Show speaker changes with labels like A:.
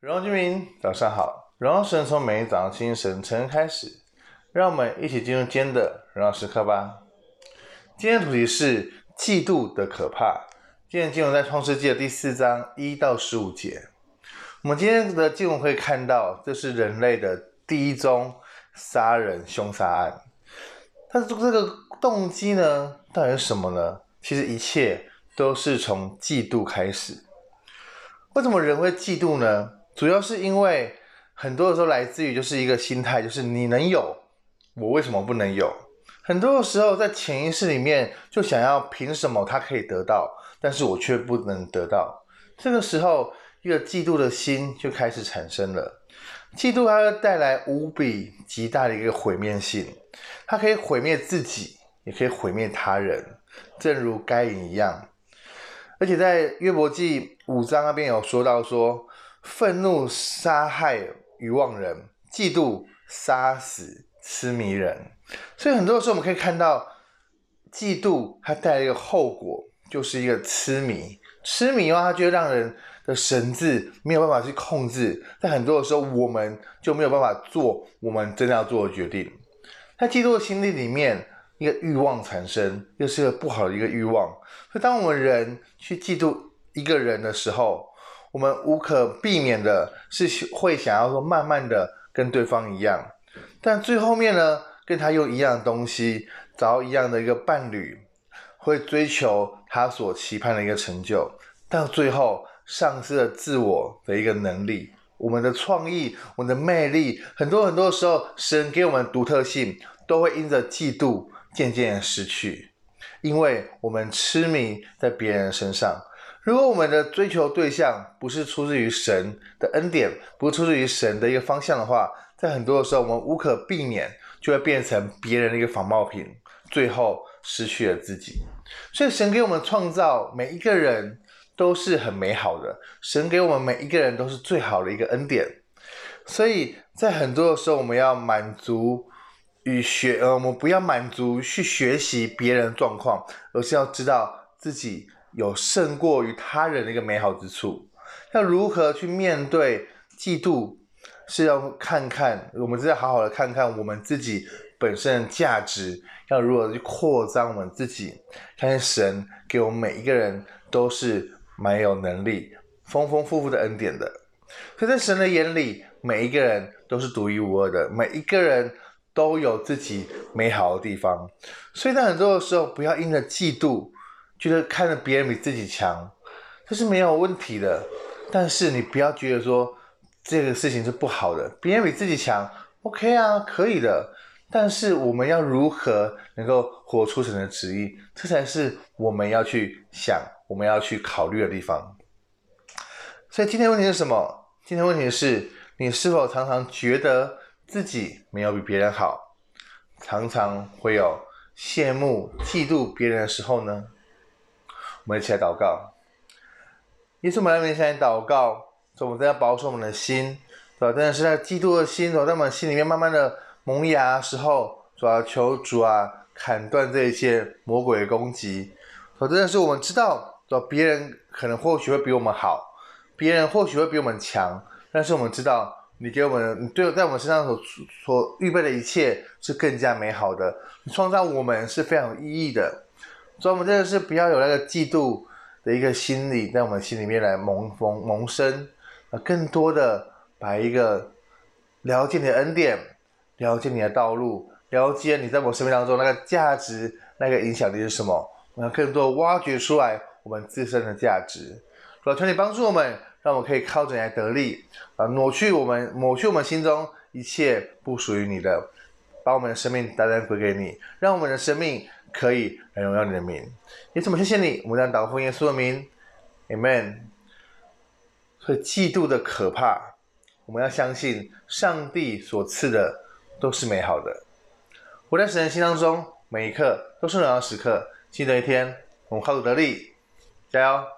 A: 荣耀居民，早上好！荣耀神从每一早上清晨晨开始，让我们一起进入今天的荣耀时刻吧。今天的主题是嫉妒的可怕。今天经文在创世纪的第四章一到十五节。我们今天的经文会看到，这是人类的第一宗杀人凶杀案。但是这个动机呢，到底是什么呢？其实一切都是从嫉妒开始。为什么人会嫉妒呢？主要是因为很多的时候来自于就是一个心态，就是你能有，我为什么不能有？很多的时候在潜意识里面就想要凭什么他可以得到，但是我却不能得到。这个时候一个嫉妒的心就开始产生了。嫉妒它会带来无比极大的一个毁灭性，它可以毁灭自己，也可以毁灭他人，正如该隐一样。而且在约伯记五章那边有说到说。愤怒杀害愚妄人，嫉妒杀死痴迷人。所以很多的时候，我们可以看到，嫉妒它带来一个后果，就是一个痴迷。痴迷的话，它就会让人的神智没有办法去控制。在很多的时候，我们就没有办法做我们真的要做的决定。在嫉妒的心理里面，一个欲望产生，又是一个不好的一个欲望。所以，当我们人去嫉妒一个人的时候，我们无可避免的是会想要说，慢慢的跟对方一样，但最后面呢，跟他用一样的东西，找一样的一个伴侣，会追求他所期盼的一个成就，到最后丧失了自我的一个能力，我们的创意，我们的魅力，很多很多时候，神给我们独特性，都会因着嫉妒渐渐失去，因为我们痴迷在别人身上。如果我们的追求对象不是出自于神的恩典，不是出自于神的一个方向的话，在很多的时候，我们无可避免就会变成别人的一个仿冒品，最后失去了自己。所以，神给我们创造每一个人都是很美好的，神给我们每一个人都是最好的一个恩典。所以在很多的时候，我们要满足与学，呃，我们不要满足去学习别人的状况，而是要知道自己。有胜过于他人的一个美好之处，要如何去面对嫉妒？是要看看，我们是要好好的看看我们自己本身的价值，要如何去扩张我们自己。看见神给我们每一个人都是蛮有能力、丰丰富富的恩典的。可在神的眼里，每一个人都是独一无二的，每一个人都有自己美好的地方。所以在很多的时候，不要因着嫉妒。觉得看着别人比自己强，这是没有问题的。但是你不要觉得说这个事情是不好的，别人比自己强，OK 啊，可以的。但是我们要如何能够活出神的旨意，这才是我们要去想、我们要去考虑的地方。所以今天问题是什么？今天问题是你是否常常觉得自己没有比别人好，常常会有羡慕、嫉妒别人的时候呢？我们一起来祷告，耶稣，我们来面前祷告，说我们真要保守我们的心，是吧？真的是在嫉妒的心，在我们心里面慢慢的萌芽时候，主要求主啊，砍断这一切魔鬼的攻击。说真的是我们知道，说别人可能或许会比我们好，别人或许会比我们强，但是我们知道，你给我们，你对在我们身上所所预备的一切是更加美好的，你创造我们是非常有意义的。所以，我们真的是不要有那个嫉妒的一个心理在我们心里面来萌萌萌生，啊，更多的把一个了解你的恩典，了解你的道路，了解你在我生命当中那个价值、那个影响力是什么，我要更多挖掘出来我们自身的价值。主啊，求你帮助我们，让我们可以靠着你来得力，啊，抹去我们抹去我们心中一切不属于你的，把我们的生命单单归给你，让我们的生命。可以来荣耀你的名，耶稣，我们谢谢你，我们将祷告奉耶稣的名，Amen。所以嫉妒的可怕，我们要相信上帝所赐的都是美好的。活在神的心当中，每一刻都是荣耀时刻。新的一天，我们靠主得力，加油！